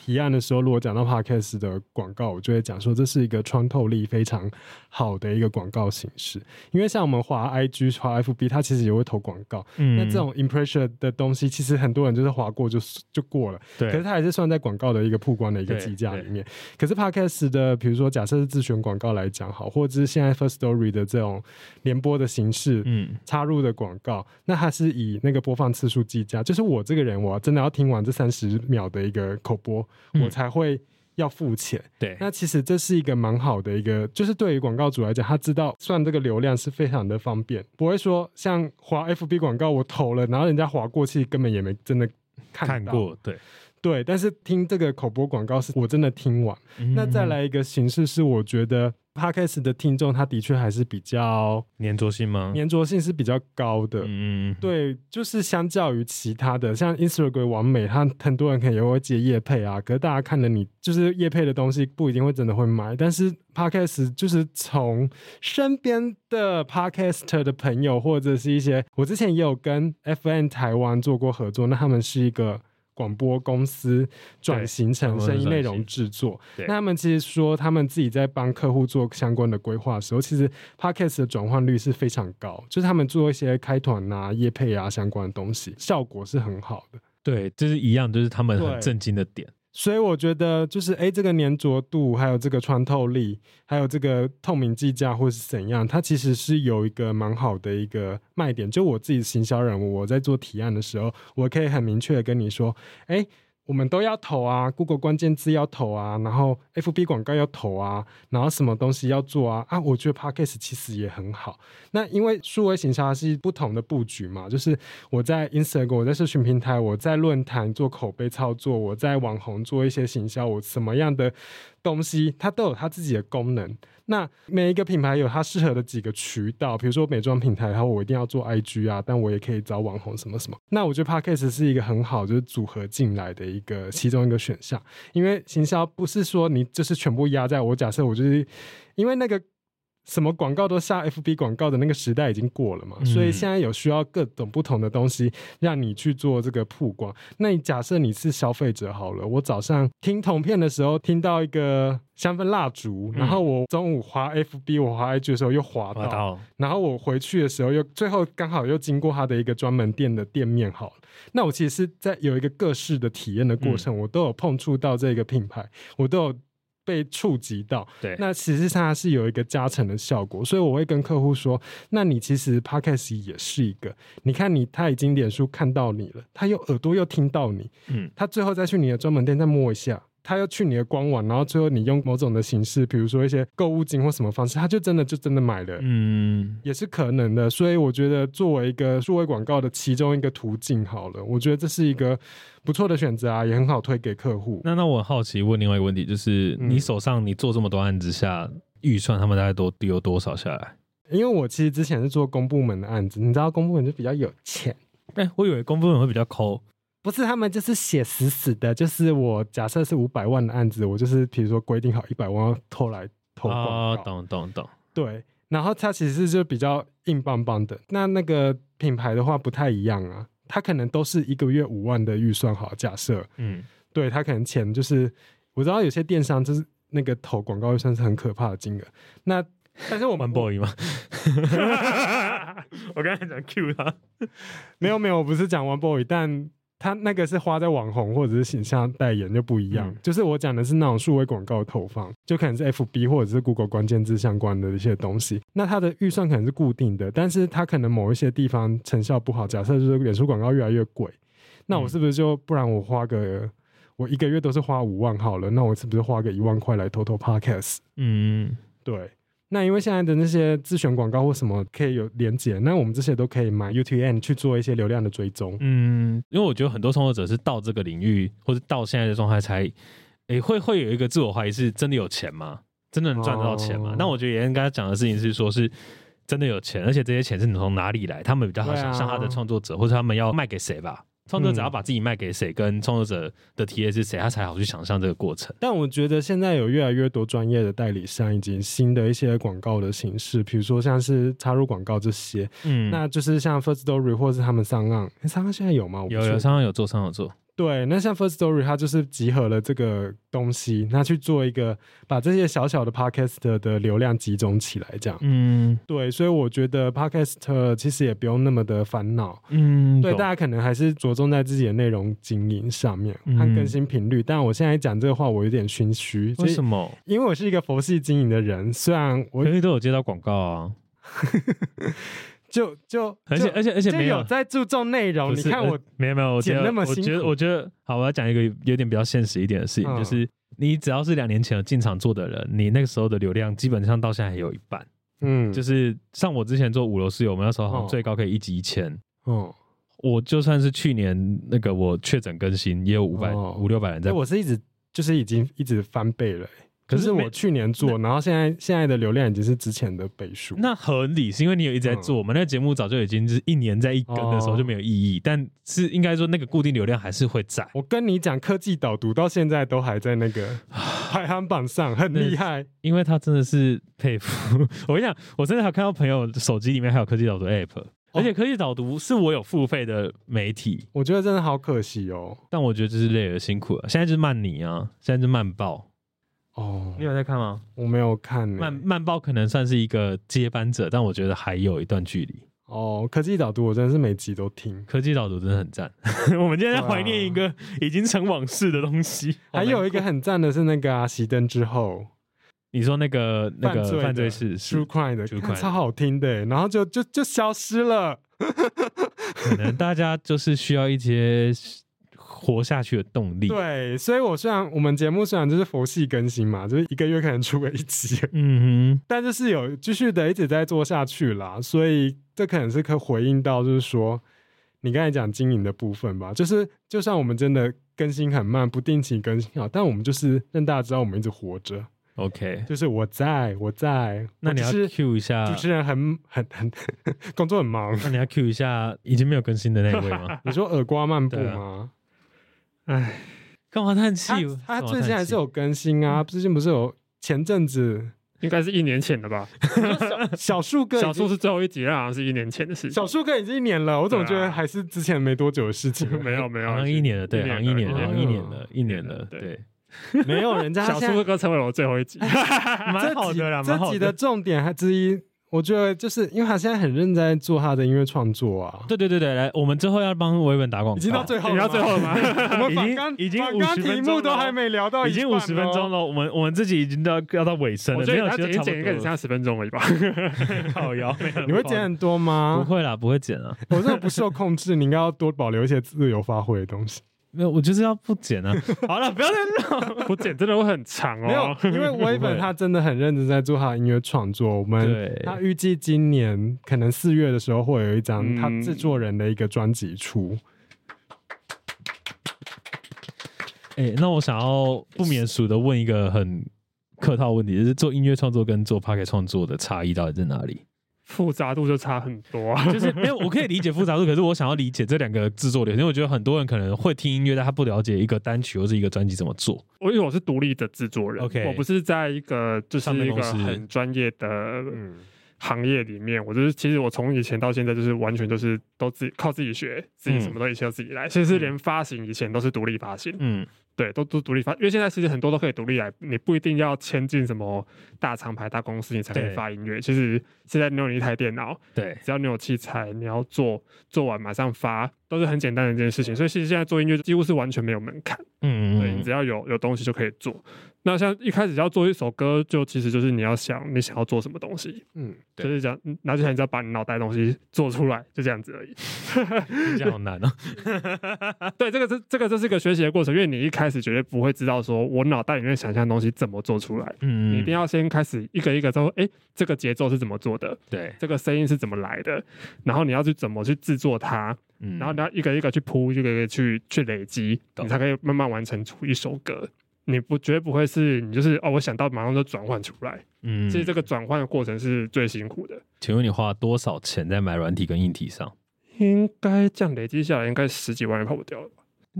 提案的时候，如果讲到 podcast 的广告，我就会讲说这是一个穿透力非常好的一个广告形式。因为像我们滑 IG、滑 FB，它其实也会投广告。嗯那这种 impression 的东西，其实很多人就是划过就就过了。对可是它还是算在广告的一个曝光的一个计价里面。可是 podcast 的，比如说假设是自选广告来讲好，或者是现在 First Story 的这种联播的形式。嗯插入的广告，那它是以那个播放次数计价，就是我这个人，我真的要听完这三十秒的一个口播，嗯我才会要付钱。对，那其实这是一个蛮好的一个，就是对于广告主来讲，他知道算这个流量是非常的方便，不会说像划 FB 广告我投了，然后人家划过去根本也没真的看过，对，对，但是听这个口播广告是我真的听完。嗯那再来一个形式是，我觉得 podcast 的听众他的确还是比较粘着性吗？粘着性是比较高的。嗯，对，就是相较于其他的，像 Instagram 完美，他很多人可能也会接叶配啊，可是大家看了你就是叶配的东西，不一定会真的会买。但是 Podcast 就是从身边的 Podcaster 的朋友，或者是一些我之前也有跟 FN 台湾做过合作，那他们是一个。广播公司转型成声音内容制作，那他们其实说他们自己在帮客户做相关的规划的时候，其实 podcast 的转换率是非常高，就是他们做一些开团啊、业配啊相关的东西，效果是很好的。对，就是一样，就是他们很对震惊的点。所以我觉得就是哎，这个粘着度，还有这个穿透力，还有这个透明计价或是怎样，它其实是有一个蛮好的一个卖点。就我自己行销人物，我在做提案的时候，我可以很明确的跟你说，哎。我们都要投啊，Google 关键字要投啊，然后 FB 广告要投啊，然后什么东西要做啊啊！我觉得 Podcast 其实也很好。那因为数位行销是不同的布局嘛，就是我在 Instagram，我在社群平台，我在论坛做口碑操作，我在网红做一些行销，我什么样的东西它都有它自己的功能。那每一个品牌有它适合的几个渠道，比如说美妆品牌，然后我一定要做 IG 啊，但我也可以找网红什么什么。那我觉得 Podcast 是一个很好就是组合进来的一个其中一个选项，因为行销不是说你就是全部压在我假设我就是因为那个。什么广告都下 FB 广告的那个时代已经过了嘛，嗯所以现在有需要各种不同的东西让你去做这个曝光。那你假设你是消费者好了，我早上听同片的时候听到一个香氛蜡烛，然后我中午滑 FB 我滑 IG 的时候又滑到，滑到然后我回去的时候又最后刚好又经过他的一个专门店的店面好了。那我其实是在有一个各式的体验的过程，我都有碰触到这个品牌，我都有。被触及到，对，那其实上它是有一个加成的效果，所以我会跟客户说，那你其实 podcast 也是一个，你看你他已经脸书看到你了，他又耳朵又听到你，嗯，他最后再去你的专门店再摸一下，他要去你的官网，然后最后你用某种的形式，比如说一些购物金或什么方式，他就真的就真的买了，嗯，也是可能的。所以我觉得作为一个数位广告的其中一个途径，好了，我觉得这是一个不错的选择啊，也很好推给客户。那那我很好奇问另外一个问题，就是嗯你手上你做这么多案子下，预算他们大概都丢多少下来？因为我其实之前是做公部门的案子，你知道公部门就比较有钱。哎、我以为公部门会比较抠，不是他们就是写死死的，就是我假设是五百万的案子，我就是比如说规定好一百万要投来投广哦，告，懂懂懂，对，然后它其实就比较硬邦邦的。那那个品牌的话不太一样啊，它可能都是一个月五万的预算好，假设。嗯，对他可能钱就是我知道有些电商就是那个投广告预算是很可怕的金额，那但是我们 Boy 吗？我刚才讲 Q 他，没有没有，我不是讲 One Boy，但他那个是花在网红或者是形象代言就不一样。嗯就是我讲的是那种数位广告投放，就可能是 FB 或者是 Google 关键字相关的一些东西。那它的预算可能是固定的，但是它可能某一些地方成效不好。假设就是脸书广告越来越贵，那我嗯是不是就不然我花个我一个月都是花五万好了，那我是不是花个一万块来偷偷 Podcast？嗯，对。那因为现在的那些自选广告或什么可以有连接，那我们这些都可以买 UTM 去做一些流量的追踪。嗯，因为我觉得很多创作者是到这个领域或者到现在的状态才，诶、会会有一个自我怀疑，是真的有钱吗？真的能赚得到钱吗？哦那我觉得也应该讲的事情是说，是真的有钱，而且这些钱是你从哪里来？他们比较好想象他的创作者，或者他们要卖给谁吧？创作者嗯。要把自己卖给谁，跟创作者的 TA 是谁，他才好去想象这个过程。但我觉得现在有越来越多专业的代理商以及新的一些广告的形式，比如说像是插入广告这些，嗯，那就是像 First Story 或是他们上岸，诶上岸现在有吗？有有上有做，上岸有做，对，那像 First Story 它就是集合了这个东西，那去做一个把这些小小的 Podcast 的流量集中起来，这样。嗯对，所以我觉得 Podcast 其实也不用那么的烦恼。嗯，对，大家可能还是着重在自己的内容经营上面嗯和更新频率。但我现在讲这个话，我有点心虚，为什么？因为我是一个佛系经营的人，虽然我可是都有接到广告啊，就就就而且而且而且没有。在注重内容。你看我，没有没有，我觉剪得我觉得我觉得好，我要讲一个有点比较现实一点的事情，嗯。就是你只要是两年前有进场做的人，你那个时候的流量基本上到现在还有一半。嗯，就是像我之前做五楼室友，我们那时候好像哦最高可以一集一千，哦，我就算是去年那个我确诊更新，也有五百哦。五六百人在对，我是一直就是已经一直翻倍了欸、可是我去年做，然后现在现在的流量已经是之前的倍数。那合理，是因为你有一直在做。我们那个节目早就已经是一年在一更的时候哦就没有意义，但是应该说那个固定流量还是会在。我跟你讲，科技导读到现在都还在那个 排行榜上，很厉害。因为他真的是佩服。我跟你讲，我真的还看到朋友手机里面还有科技导读 app，、而且科技导读是我有付费的媒体，我觉得真的好可惜哦。但我觉得这是累了辛苦了。现在就是慢你啊，现在就是慢报。哦你，有在看吗？我没有看呢、慢慢报可能算是一个接班者，但我觉得还有一段距离。哦，科技导读我真的是每集都听。科技导读真的很赞。我们今天在怀念一个已经成往事的东西。还有一个很赞的是那个啊，熄灯之后你说那个那个犯罪是 Crime 的，True 看 Crime 超好听的欸，然后就就就消失了。可能大家就是需要一些活下去的动力。，对，所以我虽然我们节目虽然就是佛系更新嘛，就是一个月可能出个一集，嗯哼，但就是有继续的一直在做下去啦，所以这可能是可以回应到，就是说你刚才讲经营的部分吧，就是就算我们真的更新很慢，不定期更新啊，但我们就是让大家知道我们一直活着，OK，就是我在我在，那你要是 Q 一下主，持人很很很 工作很忙。那你要 Q 一下已经没有更新的那一位吗？你说耳瓜漫步吗？唉，干嘛叹气他？最近还是有更新啊，最近不是有前阵子应该是一年前的吧？小树哥小树是最后一集，那好像是一年前的事情。小树哥已经一年了，我怎么觉得还是之前没多久的事情？没有没有，好像一年了，对，好像一年了，好像一年了，一年了，对对，没有人家小树哥成为了我最后一集。蛮好的啦，蛮好这集的重点还之一，我觉得就是因为他现在很认真在做他的音乐创作啊，对对对对，来，我们最后要帮维文打广告，已经到最后了吗，你要最后了吗？我们已经反刚已经反刚50分题钟都还没聊到已经五十分钟了，我们我们自己已经到要到尾声了，我觉得没有，其实剪一剪应该只剩多下十分钟而已吧。靠腰，你会剪很多吗不？会啦，不会剪啊，我这个不受控制，你应该要多保留一些自由发挥的东西。没有，我就是要不剪啊。好了，不要再闹。我剪真的会很长哦没有哦。，因为威本他真的很认真在做他的音乐创作。我们对他预计今年可能四月的时候会有一张嗯他制作人的一个专辑出。哎、那我想要不免俗的问一个很客套问题，就是做音乐创作跟做 p o c k e t 创作的差异到底在哪里？复杂度就差很多啊。就是没有，我可以理解复杂度，可是我想要理解这两个制作流程，因为我觉得很多人可能会听音乐，但他不了解一个单曲或是一个专辑怎么做。我因为我是独立的制作人 OK 我不是在一个就是一个很专业的嗯，行业里面，我就是其实我从以前到现在就是完全都是都自己靠自己学，自己什么都一切都自己来，其实连发行以前都是独立发行，嗯，对，都都独立发，因为现在其实很多都可以独立来，你不一定要签进什么大厂牌、大公司你才可以发音乐。其实现在你有一台电脑，对，只要你有器材，你要做做完马上发，都是很简单的一件事情。所以其实现在做音乐几乎是完全没有门槛，嗯对你只要有有东西就可以做。那像一开始要做一首歌，就其实就是你要想你想要做什么东西，嗯，对就是讲，嗯然后就想你只要把你脑袋的东西做出来，就这样子而已。这样好难哦。对，这个是这个这是一个学习的过程，因为你一开始绝对不会知道说我脑袋里面想象的东西怎么做出来。嗯，你一定要先开始一个一个说，哎，这个节奏是怎么做的，对，这个声音是怎么来的，然后你要去怎么去制作它，嗯然后你要一个一个去铺，一个一个去去累积，你才可以慢慢完成出一首歌。你不绝对不会是你就是哦，我想到马上就转换出来。嗯其实这个转换的过程是最辛苦的。请问你花多少钱在买软体跟硬体上？应该这样累积下来，应该十几万也跑不掉了吧。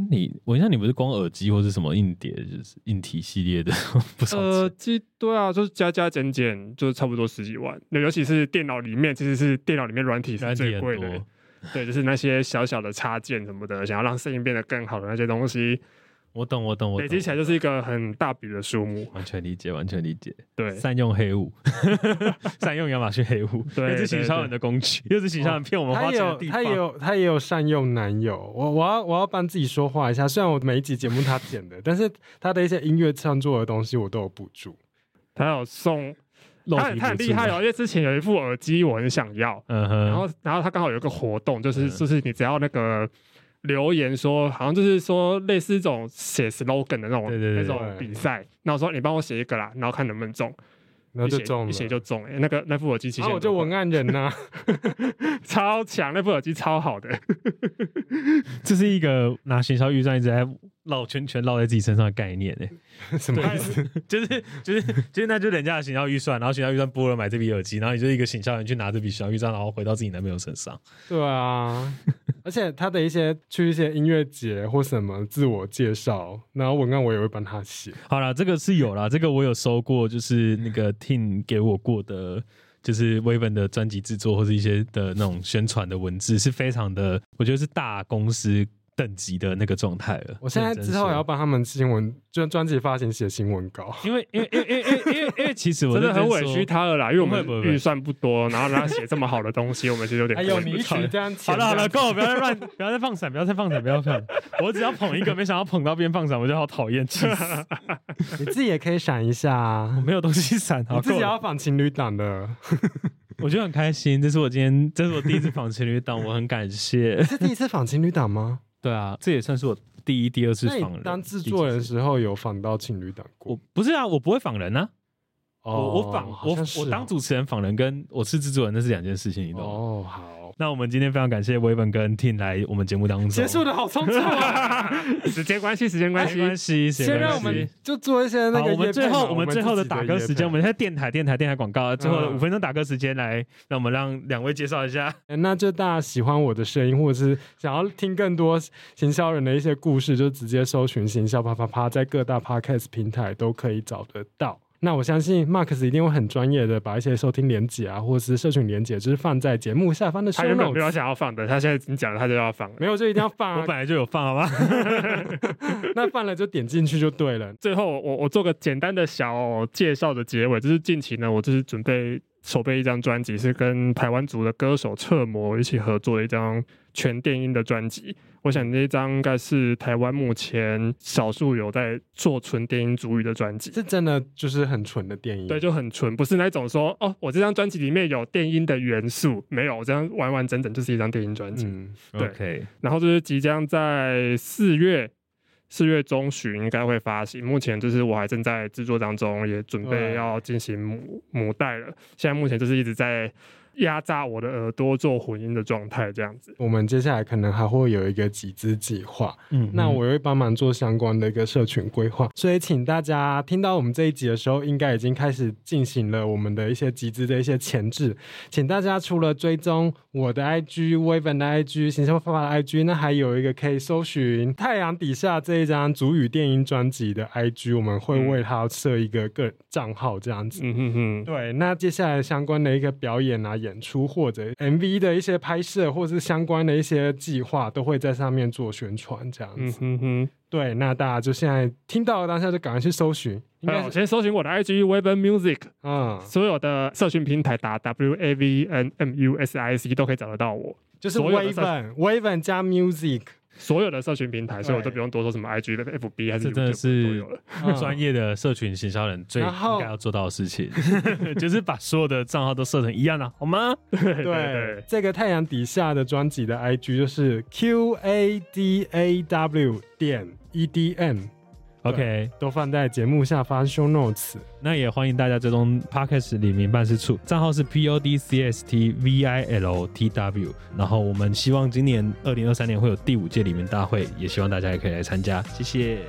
你我印象你不是光耳机或是什么硬碟，就是硬体系列的 不少呃，钱。机对啊，就是加加减减，就是差不多十几万。那尤其是电脑里面，其实是电脑里面软体是最贵的多。，对，就是那些小小的插件什么的，想要让声音变得更好的那些东西，我懂，我懂，我懂累积起来就是一个很大笔的数目。完全理解，完全理解。对，善用黑物，善用亚马逊黑物，对又是行销人的工具，又是行销人骗我们花他也钱的地方。有他也有他也有善用男友，我我要我要帮自己说话一下。虽然我每一集节目他剪的，但是他的一些音乐创作的东西我都有补助。他有送，肉他他很厉害哦，因为之前有一副耳机我很想要，嗯哼，然后然后他刚好有一个活动，就是嗯。就是你只要那个留言说，好像就是说类似这种写 slogan 的那种那种比赛，那我说你帮我写一个啦，然后看能不能中。然后一写就中了，一写就中哎、那个那副耳机其实然后我就文案人呐、超强，那副耳机超好的，这是一个拿行销预算一直在绕圈圈绕在自己身上的概念呢、什么意思？就是就是就是那就人家的行销预算，然后行销预算拨了买这笔耳机，然后你就是一个行销人去拿这笔行销预算，然后回到自己男朋友身上。对啊，而且他的一些去一些音乐节或什么自我介绍，然后文案我也会帮他写。好了，这个是有啦，这个我有收过，就是那个 Tim 给我过的，就是 Waven 的专辑制作或者一些的那种宣传的文字，是非常的，我觉得是大公司等级的那个状态了。我现在之后也要帮他们新闻，就专辑发行写新闻稿。因为因为因为因为因为因为其实我真的很委屈他了啦，因为我们预算不多，然后让他写这么好的东西，我们其实有点哎呦你一这样好了好了，够。了，不要再乱，不要再放闪，不要再放闪，不要放闪。我只要捧一个，没想到捧到边放闪，我就好讨厌，气死！你自己也可以闪一下啊，没有东西闪，好你自己要仿情侣档的，我觉得很开心，这是我今天，这是我第一次访情侣档，我很感谢。是第一次仿情侣档吗？对啊，这也算是我第一、第二次那访人。你当制作人的时候有仿到情侣档过我？不是啊，我不会仿人啊，哦我我访我我当主持人访人，跟我是制作人那是两件事情，你懂吗？哦，好，那我们今天非常感谢威文跟 Tin 来我们节目当中，结束的好匆促啊！时间关系，时间关没系，关系，先让我们就做一些那，个我们最后我们最后的打歌时间，我们现在电台电台电台广告，最后五分钟打歌时间来，让我们让两位介绍一下。配那就大家喜欢我的声音，或者是想要听更多行销人的一些故事，就直接搜寻“行销啪啪啪”，在各大 podcast 平台都可以找得到。那我相信 Marcus 一定会很专业的把一些收听连结啊，或者是社群连结，就是放在节目下方的他原本没有。想要放的，他现在你讲了，他就要放了。没有就一定要放啊，我本来就有放，好吧？那放了就点进去就对了。最后，我我做个简单的小介绍的结尾，就是近期呢，我就是准备筹备一张专辑，是跟台湾族的歌手侧模一起合作的一张全电音的专辑。我想这一张应该是台湾目前少数有在做纯电音主语的专辑。是真的就是很纯的电音，对，就很纯，不是那种说哦，我这张专辑里面有电音的元素，没有，我这张完完整整就是一张电音专辑。嗯，对 OK，然后就是即将在四月四月中旬应该会发行，目前就是我还正在制作当中，也准备要进行母母带了。现在目前就是一直在压榨我的耳朵做混音的状态，这样子。我们接下来可能还会有一个集资计划，嗯那我也会帮忙做相关的一个社群规划，所以请大家听到我们这一集的时候，应该已经开始进行了我们的一些集资的一些前置，请大家除了追踪我的 IG、Waven 的 IG、行销方法的 IG，那还有一个可以搜寻太阳底下这一张主语电音专辑的 IG，我们会为它设一个个账号这样子。嗯哼哼，对，那接下来相关的一个表演啊、演出或者 MV 的一些拍摄，或是相关的一些计划，都会在上面做宣传，这样嗯子。哼哼。对，那大家就现在听到的当下就赶快去搜寻，应该先搜寻我的 IG Waven Music，嗯，所有的社群平台打 W A V N M U S I C 都可以找得到我。就是 Waven Waven 加 Music，所有的社群平台，所以我都不用多说什么 IG 的 FB 还是这真的是 专业的社群行销人最应该要做到的事情，就是把所有的账号都设成一样的，好吗？对这个太阳底下的专辑的 IG 就是 Q A D A W 点 E D M。OK，都放在节目下方 show notes。那也欢迎大家追踪 Podcast 李明办事处，账号是 P O D C S T V I L T W。然后我们希望今年二零二三年会有第五届李明大会，也希望大家也可以来参加，谢谢。